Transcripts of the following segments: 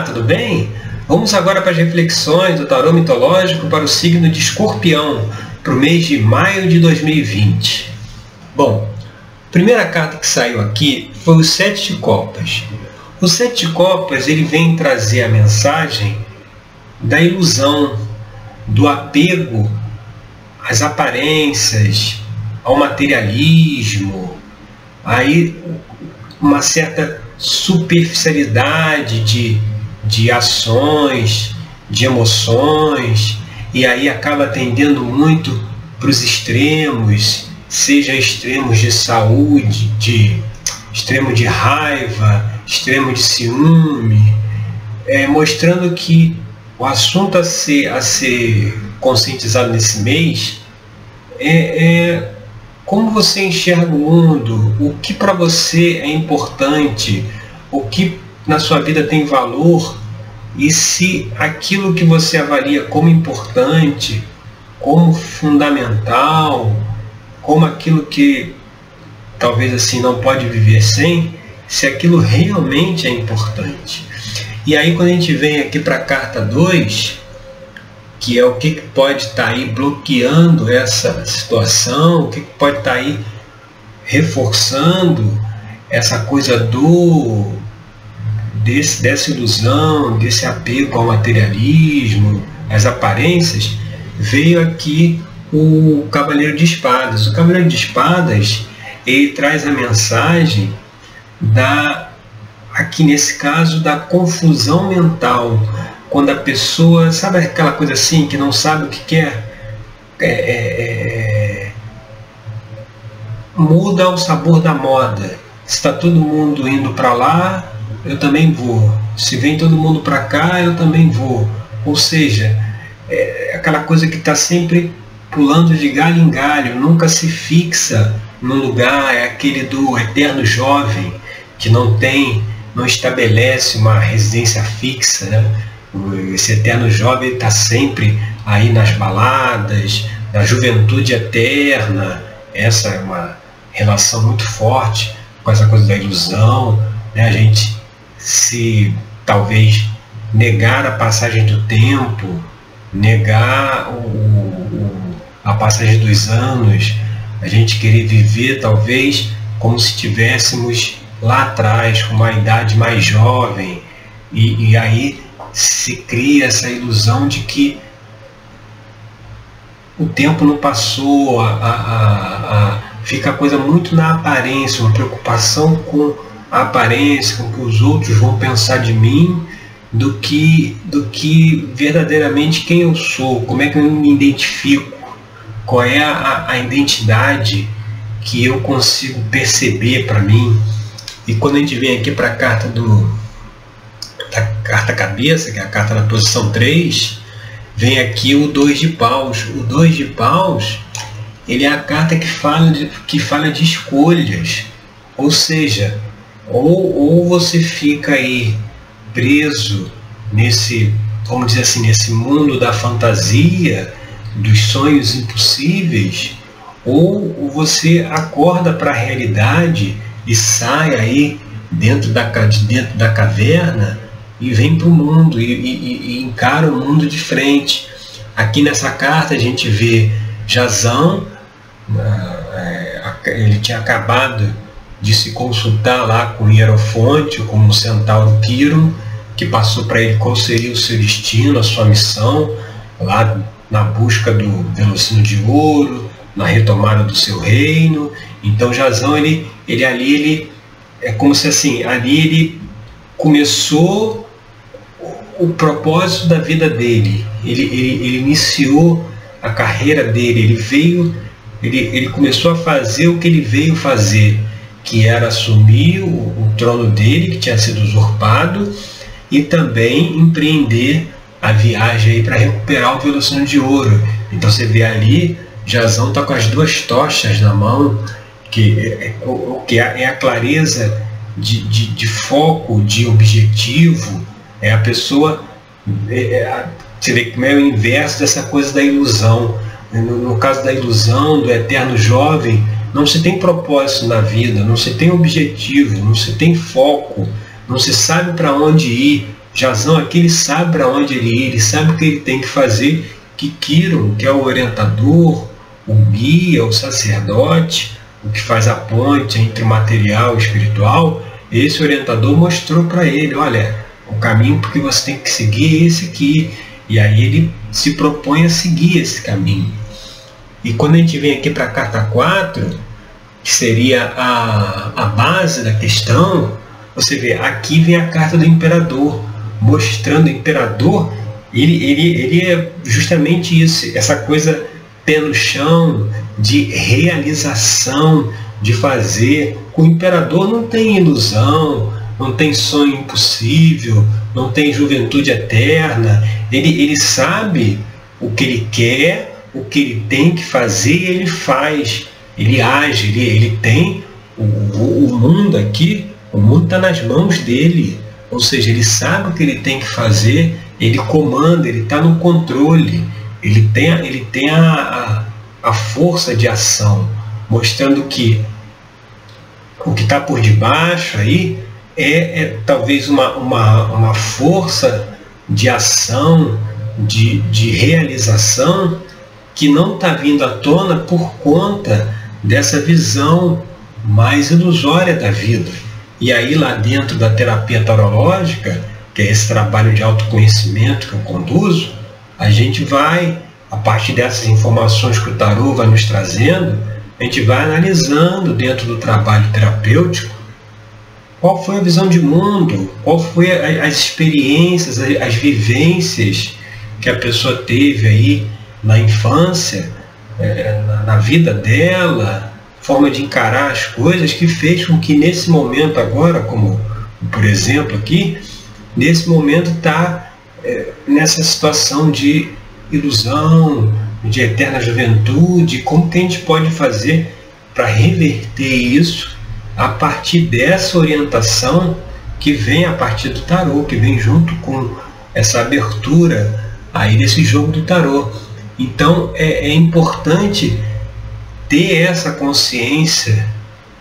Tudo bem? Vamos agora para as reflexões do tarô mitológico para o signo de Escorpião, para o mês de maio de 2020. Bom, a primeira carta que saiu aqui foi o Sete de Copas. O Sete de Copas ele vem trazer a mensagem da ilusão, do apego às aparências, ao materialismo, aí uma certa superficialidade de, de ações, de emoções, e aí acaba tendendo muito para os extremos, seja extremos de saúde, de extremo de raiva, extremo de ciúme, é, mostrando que o assunto a ser, a ser conscientizado nesse mês é, é como você enxerga o mundo, o que para você é importante, o que na sua vida tem valor e se aquilo que você avalia como importante, como fundamental, como aquilo que talvez assim não pode viver sem, se aquilo realmente é importante. E aí quando a gente vem aqui para a carta 2, que é o que pode estar tá aí bloqueando essa situação, o que pode estar tá aí reforçando essa coisa do desse, dessa ilusão, desse apego ao materialismo, às aparências, veio aqui o Cavaleiro de Espadas. O Cavaleiro de Espadas ele traz a mensagem da aqui nesse caso da confusão mental quando a pessoa, sabe aquela coisa assim, que não sabe o que quer, é, é, é, muda o sabor da moda. Está todo mundo indo para lá, eu também vou. Se vem todo mundo para cá, eu também vou. Ou seja, é aquela coisa que está sempre pulando de galho em galho, nunca se fixa no lugar, é aquele do eterno jovem que não tem, não estabelece uma residência fixa, né? esse eterno jovem está sempre aí nas baladas, na juventude eterna. Essa é uma relação muito forte com essa coisa da ilusão. Né? A gente se talvez negar a passagem do tempo, negar o, o, a passagem dos anos, a gente querer viver talvez como se tivéssemos lá atrás, com uma idade mais jovem, e, e aí se cria essa ilusão de que o tempo não passou, a, a, a, fica a coisa muito na aparência, uma preocupação com a aparência, com o que os outros vão pensar de mim, do que, do que verdadeiramente quem eu sou, como é que eu me identifico, qual é a, a identidade que eu consigo perceber para mim. E quando a gente vem aqui para a carta do, da carta cabeça, que é a carta na posição 3, vem aqui o 2 de paus. O 2 de paus, ele é a carta que fala de, que fala de escolhas. Ou seja, ou, ou você fica aí preso nesse, vamos dizer assim, nesse mundo da fantasia, dos sonhos impossíveis, ou você acorda para a realidade e sai aí dentro da, de dentro da caverna e vem para o mundo e, e, e, encara o mundo de frente. Aqui nessa carta a gente vê Jazão, ah, é, ele tinha acabado de se consultar lá com Hierofonte, com o centauro Quiron, que passou para ele qual seria o seu destino, a sua missão, lá na busca do velocino de ouro, na retomada do seu reino. Então Jazão, ele, ele ali, ele, é como se assim, ali ele começou o propósito da vida dele. Ele, ele, ele iniciou a carreira dele, ele veio, ele, ele começou a fazer o que ele veio fazer, que era assumir o, o trono dele, que tinha sido usurpado, e também empreender a viagem para recuperar o velocino de ouro. Então você vê ali, Jazão está com as duas tochas na mão, que é, é que é, é a clareza de, de, de foco, de objetivo, é a pessoa. É, é, você vê como é o inverso dessa coisa da ilusão. No, no caso da ilusão, do eterno jovem, não se tem propósito na vida, não se tem objetivo, não se tem foco, não se sabe para onde ir, Jazão aqui ele sabe para onde ele ir, ele sabe o que ele tem que fazer, que Kiron, que é o orientador, o guia, o sacerdote, o que faz a ponte entre o material e o espiritual, esse orientador mostrou para ele, olha, o caminho que você tem que seguir é esse aqui. E aí ele se propõe a seguir esse caminho. E quando a gente vem aqui para a carta 4, que seria a, a base da questão, você vê, aqui vem a carta do imperador, mostrando o imperador, ele, ele, ele é justamente isso, essa coisa pé no chão, de realização, de fazer. O imperador não tem ilusão, não tem sonho impossível, não tem juventude eterna. Ele, ele sabe o que ele quer, o que ele tem que fazer e ele faz. Ele age, ele, ele tem o, o, o mundo aqui, o mundo está nas mãos dele. Ou seja, ele sabe o que ele tem que fazer, ele comanda, ele está no controle, ele tem, ele tem a, a, a força de ação, mostrando que o que está por debaixo aí é, é talvez uma, uma, uma força de ação, de, de realização, que não está vindo à tona por conta dessa visão mais ilusória da vida. E aí, lá dentro da terapia tarológica, que é esse trabalho de autoconhecimento que eu conduzo, a gente vai, a partir dessas informações que o tarô vai nos trazendo, a gente vai analisando dentro do trabalho terapêutico qual foi a visão de mundo, qual foi a, as experiências, as, as, vivências que a pessoa teve aí na infância, é, na, na vida dela, forma de encarar as coisas que fez com que nesse momento agora, como por exemplo aqui, nesse momento está é, nessa situação de ilusão, de eterna juventude, como que a gente pode fazer para reverter isso a partir dessa orientação que vem a partir do tarô, que vem junto com essa abertura aí desse jogo do tarô. Então é, é importante ter essa consciência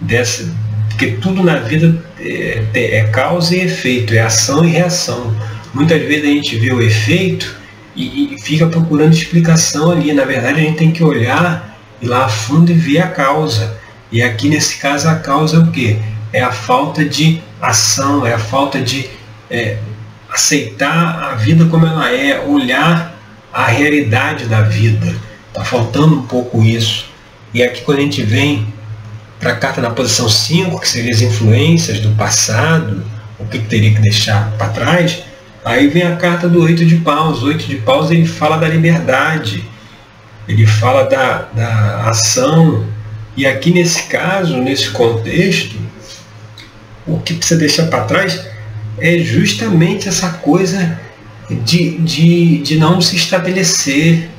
dessa, porque tudo na vida é, é, causa e efeito, é ação e reação. Muitas vezes a gente vê o efeito e, e fica procurando explicação ali. Na verdade, a gente tem que olhar ir lá a fundo e ver a causa. E aqui nesse caso a causa é o quê? É a falta de ação, é a falta de é, aceitar a vida como ela é, olhar a realidade da vida. Está faltando um pouco isso. E aqui quando a gente vem para a carta na posição 5, que seriam as influências do passado, o que, que teria que deixar para trás, aí vem a carta do oito de paus. O oito de paus ele fala da liberdade, ele fala da, da ação, e aqui nesse caso, nesse contexto, o que precisa deixar para trás é justamente essa coisa de, de, de não se estabelecer,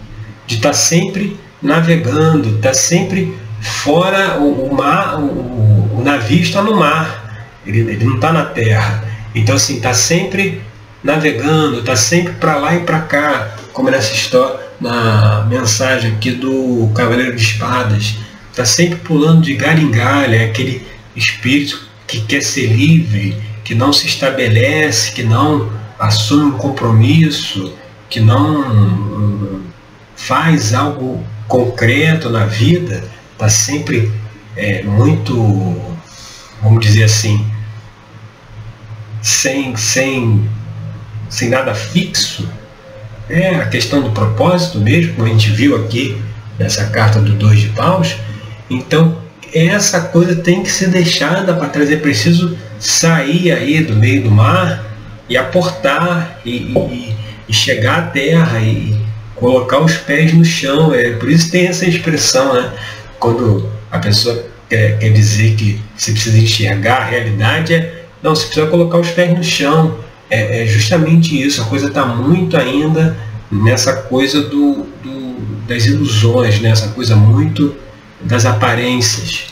de estar tá sempre navegando, estar tá sempre fora o, o mar, o, o, navio está no mar, ele, ele não está na terra. Então assim, está sempre navegando, está sempre para lá e para cá, como nessa história, na mensagem aqui do Cavaleiro de Espadas está sempre pulando de galho em galho, é aquele espírito que quer ser livre, que não se estabelece, que não assume um compromisso, que não faz algo concreto na vida, está sempre é, muito, vamos dizer assim, sem, sem, sem nada fixo. É a questão do propósito mesmo, como a gente viu aqui nessa carta do Dois de Paus, então, essa coisa tem que ser deixada para trás. É preciso sair aí do meio do mar e aportar e, e, e chegar à terra e colocar os pés no chão. É por isso tem essa expressão, né? Quando a pessoa quer, quer dizer que você precisa enxergar a realidade, é não, você precisa colocar os pés no chão. É, é justamente isso. A coisa está muito ainda nessa coisa do, do, das ilusões, né? coisa muito das aparências.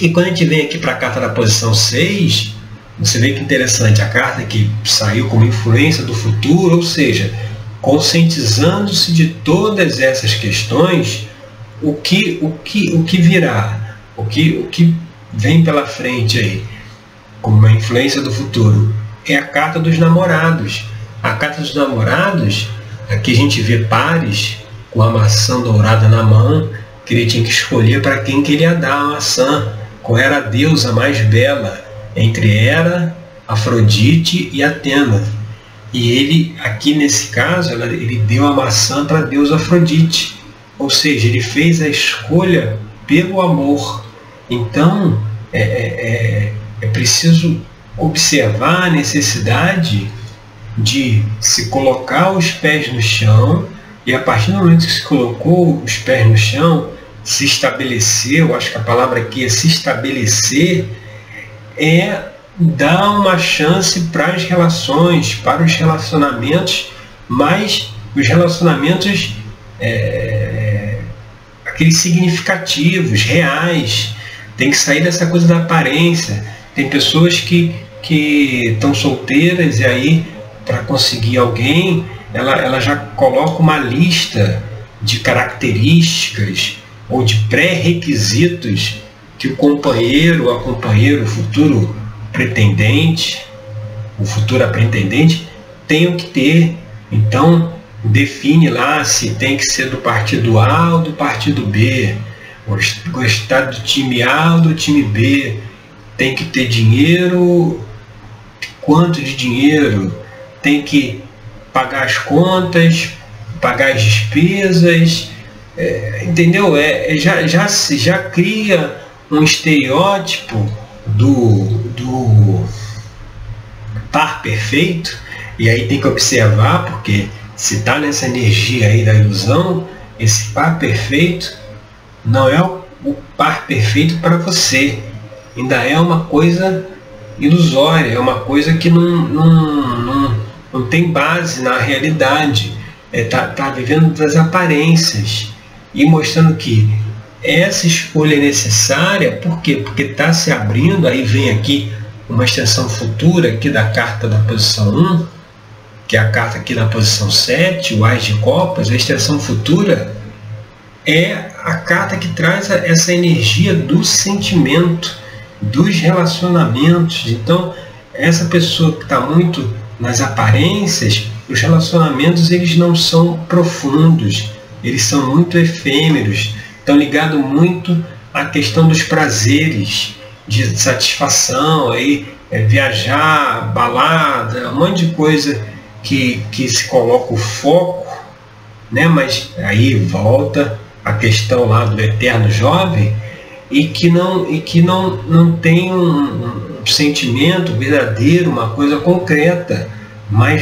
E quando a gente vem aqui para a carta da posição 6, você vê que interessante, a carta que saiu como influência do futuro, ou seja, conscientizando-se de todas essas questões, o que, o que, o que virá, o que, o que vem pela frente aí, como uma influência do futuro. é a carta dos namorados. A carta dos namorados, aqui a gente vê pares com a maçã dourada na mão, que ele tinha que escolher para quem queria dar a maçã, qual era a deusa mais bela entre Hera, Afrodite e Atena. E ele, aqui nesse caso, ele deu a maçã para a deusa Afrodite. Ou seja, ele fez a escolha pelo amor. Então, é, é, é, é preciso observar a necessidade de se colocar os pés no chão e a partir do momento que se colocou os pés no chão, se estabeleceu, acho que a palavra aqui é se estabelecer, é dar uma chance para as relações, para os relacionamentos, mas os relacionamentos é, aqueles significativos, reais. Tem que sair dessa coisa da aparência. Tem pessoas que que estão solteiras e aí para conseguir alguém ela, ela já coloca uma lista de características ou de pré-requisitos que o companheiro, a companheira, o futuro pretendente, o futuro pretendente tenham que ter. Então, define lá se tem que ser do partido A ou do partido B, gostar do time A ou do time B, tem que ter dinheiro, quanto de dinheiro, tem que pagar as contas, pagar as despesas, é, entendeu? É, é já, já, já cria um estereótipo do, do par perfeito, e aí tem que observar, porque se está nessa energia aí da ilusão, esse par perfeito não é o, par perfeito para você, ainda é uma coisa ilusória, é uma coisa que não, não, não não tem base na realidade, está é, tá, tá vivendo das aparências. E mostrando que essa escolha é necessária, por quê? Porque está se abrindo, aí vem aqui uma extensão futura aqui da carta da posição 1, que é a carta aqui da posição 7, o Ás de Copas, a extensão futura é a carta que traz essa energia do sentimento, dos relacionamentos. Então, essa pessoa que está muito nas aparências, os relacionamentos eles não são profundos, eles são muito efêmeros, estão ligados muito à questão dos prazeres, de satisfação, aí, é, viajar, balada, um monte de coisa que, que se coloca o foco, né? mas aí volta a questão lá do eterno jovem, e que não, e que não, não tem um, sentimento verdadeiro, uma coisa concreta, mas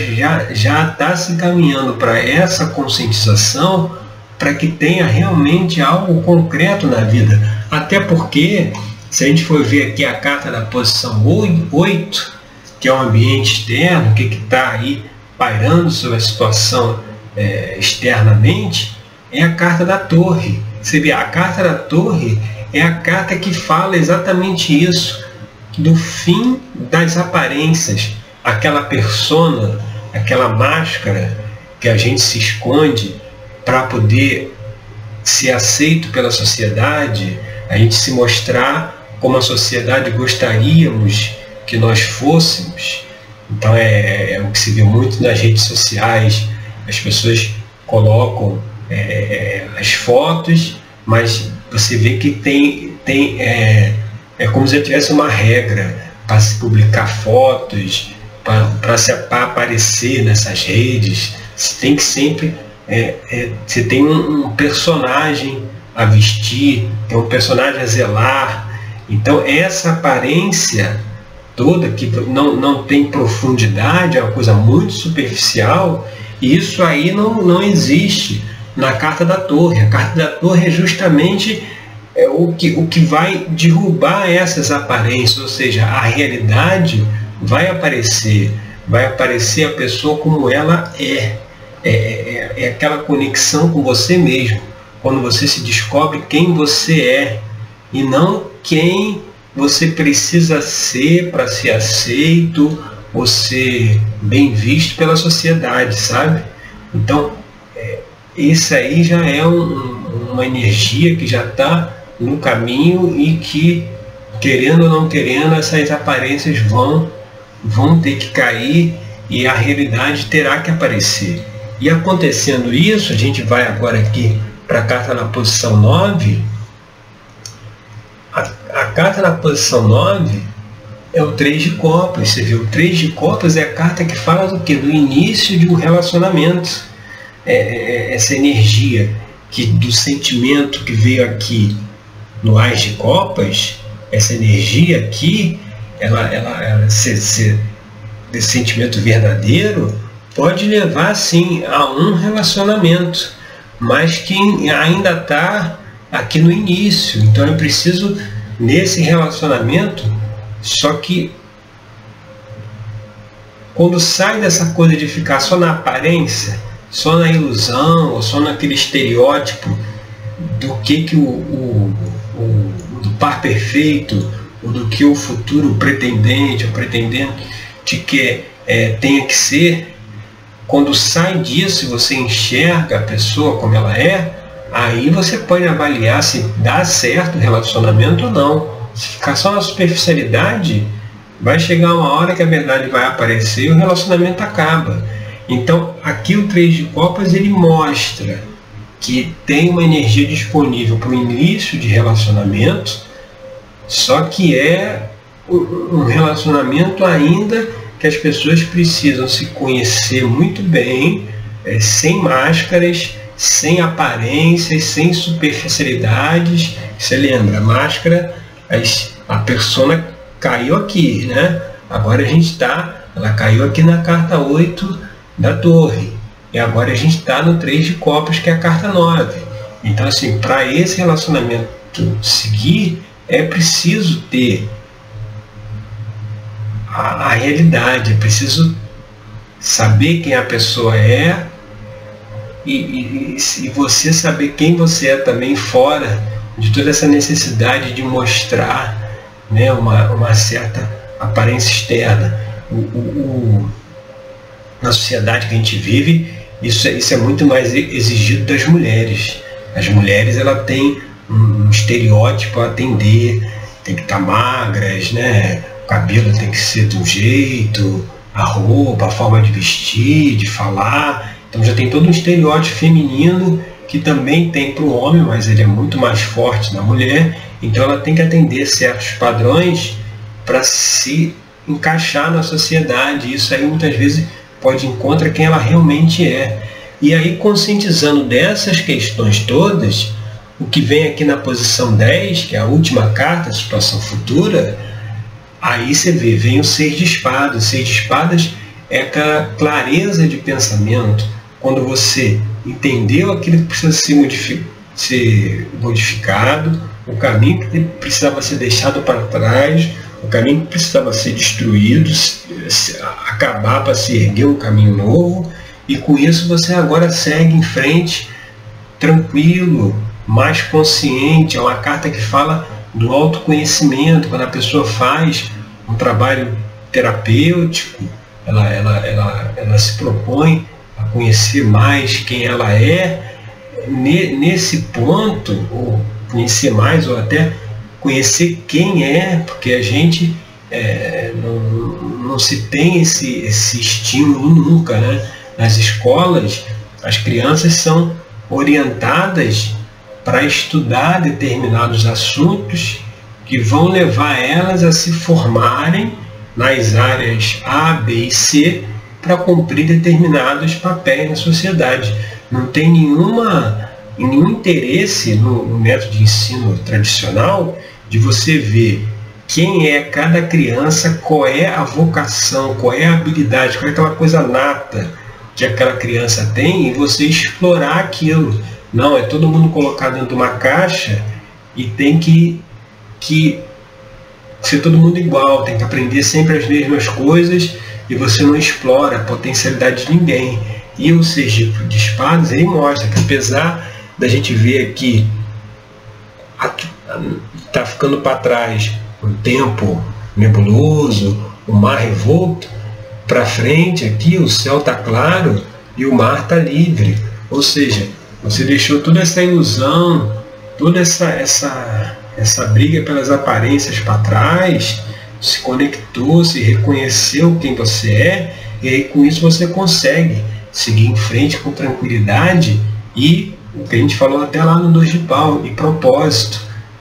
já está se encaminhando para essa conscientização para que tenha realmente algo concreto na vida. Até porque, se a gente for ver aqui a carta da posição 8, que é o ambiente externo, o que está aí pairando sobre a situação é, externamente, é a carta da torre. Você vê, a carta da torre é a carta que fala exatamente isso do fim das aparências, aquela persona, aquela máscara que a gente se esconde para poder ser aceito pela sociedade, a gente se mostrar como a sociedade gostaríamos que nós fôssemos. Então é, é o que se vê muito nas redes sociais, as pessoas colocam é, é as fotos, mas você vê que tem, tem é, é como se tivesse uma regra para se publicar fotos, para se aparecer nessas redes. Você tem que sempre. É, é, você tem um, um, personagem a vestir, tem um personagem a zelar. Então essa aparência toda que não, não tem profundidade, é uma coisa muito superficial, e isso aí não, não existe na carta da torre. A carta da torre é justamente é o que, o que vai derrubar essas aparências, ou seja, a realidade vai aparecer, vai aparecer a pessoa como ela é. É, é, é aquela conexão com você mesmo, quando você se descobre quem você é e não quem você precisa ser para ser aceito ou ser bem visto pela sociedade, sabe? Então, é, isso aí já é um, uma energia que já está no caminho e que, querendo ou não querendo, essas aparências vão vão ter que cair e a realidade terá que aparecer. E acontecendo isso, a gente vai agora aqui para a carta na posição 9. A, a carta na posição 9 é o 3 de copas. Você viu, o 3 de copas é a carta que fala do que? Do início de um relacionamento. É, é, é essa energia que do sentimento que veio aqui no Ás de Copas, essa energia aqui, ela, ela, ela se, se, desse sentimento verdadeiro, pode levar sim a um relacionamento, mas que ainda está aqui no início. Então eu preciso nesse relacionamento, só que quando sai dessa coisa de ficar só na aparência, só na ilusão, ou só naquele estereótipo do que, que o, o, o do par perfeito, ou do que o futuro pretendente ou pretendente quer é, tenha que ser, quando sai disso e você enxerga a pessoa como ela é, aí você pode avaliar se dá certo o relacionamento ou não. Se ficar só na superficialidade, vai chegar uma hora que a verdade vai aparecer e o relacionamento acaba. Então, aqui o 3 de Copas ele mostra que tem uma energia disponível para o início de relacionamento, só que é um relacionamento ainda que as pessoas precisam se conhecer muito bem, é, sem máscaras, sem aparências, sem superficialidades. Você lembra, a máscara, a persona caiu aqui, né? Agora a gente está, ela caiu aqui na carta 8 da torre. E agora a gente está no 3 de copas, que é a carta 9. Então, assim, para esse relacionamento seguir, é preciso ter a, a realidade, é preciso saber quem a pessoa é e, e, e, você saber quem você é também fora de toda essa necessidade de mostrar né, uma, uma certa aparência externa. O, o, o, na sociedade que a gente vive, isso, é, isso é muito mais exigido das mulheres. As mulheres ela têm um estereótipo a atender, tem que estar magras, né? O cabelo tem que ser um jeito, a roupa, a forma de vestir, de falar. Então já tem todo um estereótipo feminino que também tem para o homem, mas ele é muito mais forte na mulher. Então ela tem que atender certos padrões para se encaixar na sociedade. Isso aí muitas vezes pode encontrar quem ela realmente é. E aí, conscientizando dessas questões todas, o que vem aqui na posição 10, que é a última carta, a situação futura, Aí você vê, vem o seis de espadas. Seis de espadas é aquela clareza de pensamento. Quando você entendeu aquilo que precisa ser, modifi ser modificado, o caminho que precisava ser deixado para trás, o caminho que precisava ser destruído, acabar para se erguer um caminho novo, e com isso você agora segue em frente, tranquilo, mais consciente. É uma carta que fala do autoconhecimento, quando a pessoa faz um trabalho terapêutico, ela, ela, ela, ela se propõe a conhecer mais quem ela é, nesse ponto, ou conhecer mais, ou até conhecer quem é, porque a gente é, não, não se tem esse, esse estímulo nunca. Né? Nas escolas, as crianças são orientadas para estudar determinados assuntos que vão levar elas a se formarem nas áreas A, B e C para cumprir determinados papéis na sociedade. Não tem nenhuma, nenhum interesse no, no método de ensino tradicional de você ver quem é cada criança, qual é a vocação, qual é a habilidade, qual é aquela coisa nata que aquela criança tem e você explorar aquilo não, é todo mundo colocado dentro de uma caixa e tem que, que ser todo mundo igual, tem que aprender sempre as mesmas coisas e você não explora a potencialidade de ninguém. E o Sergipe de Espadas ele mostra que apesar da gente ver aqui está ficando para trás um tempo nebuloso, o mar revolto, para frente aqui o céu está claro e o mar está livre. Ou seja, você deixou toda essa ilusão, toda essa, essa, essa briga pelas aparências para trás se conectou, se reconheceu quem você é, e aí com isso você consegue seguir em frente com tranquilidade e o que a gente falou até lá no Dois de Pau, e propósito,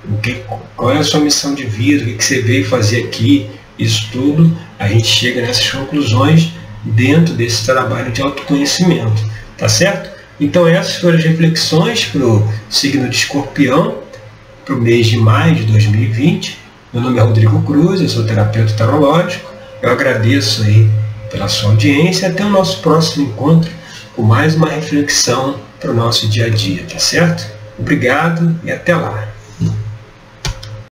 o que, qual é a sua missão de vida, o que, que você veio fazer aqui, isso tudo, a gente chega nessas conclusões dentro desse trabalho de autoconhecimento, tá certo? Então essas foram as reflexões para o signo de escorpião, para o mês de maio de 2020. Meu nome é Rodrigo Cruz, eu sou terapeuta tarológico. Eu agradeço aí pela sua audiência até o nosso próximo encontro com mais uma reflexão para o nosso dia a dia, tá certo? Obrigado e até lá!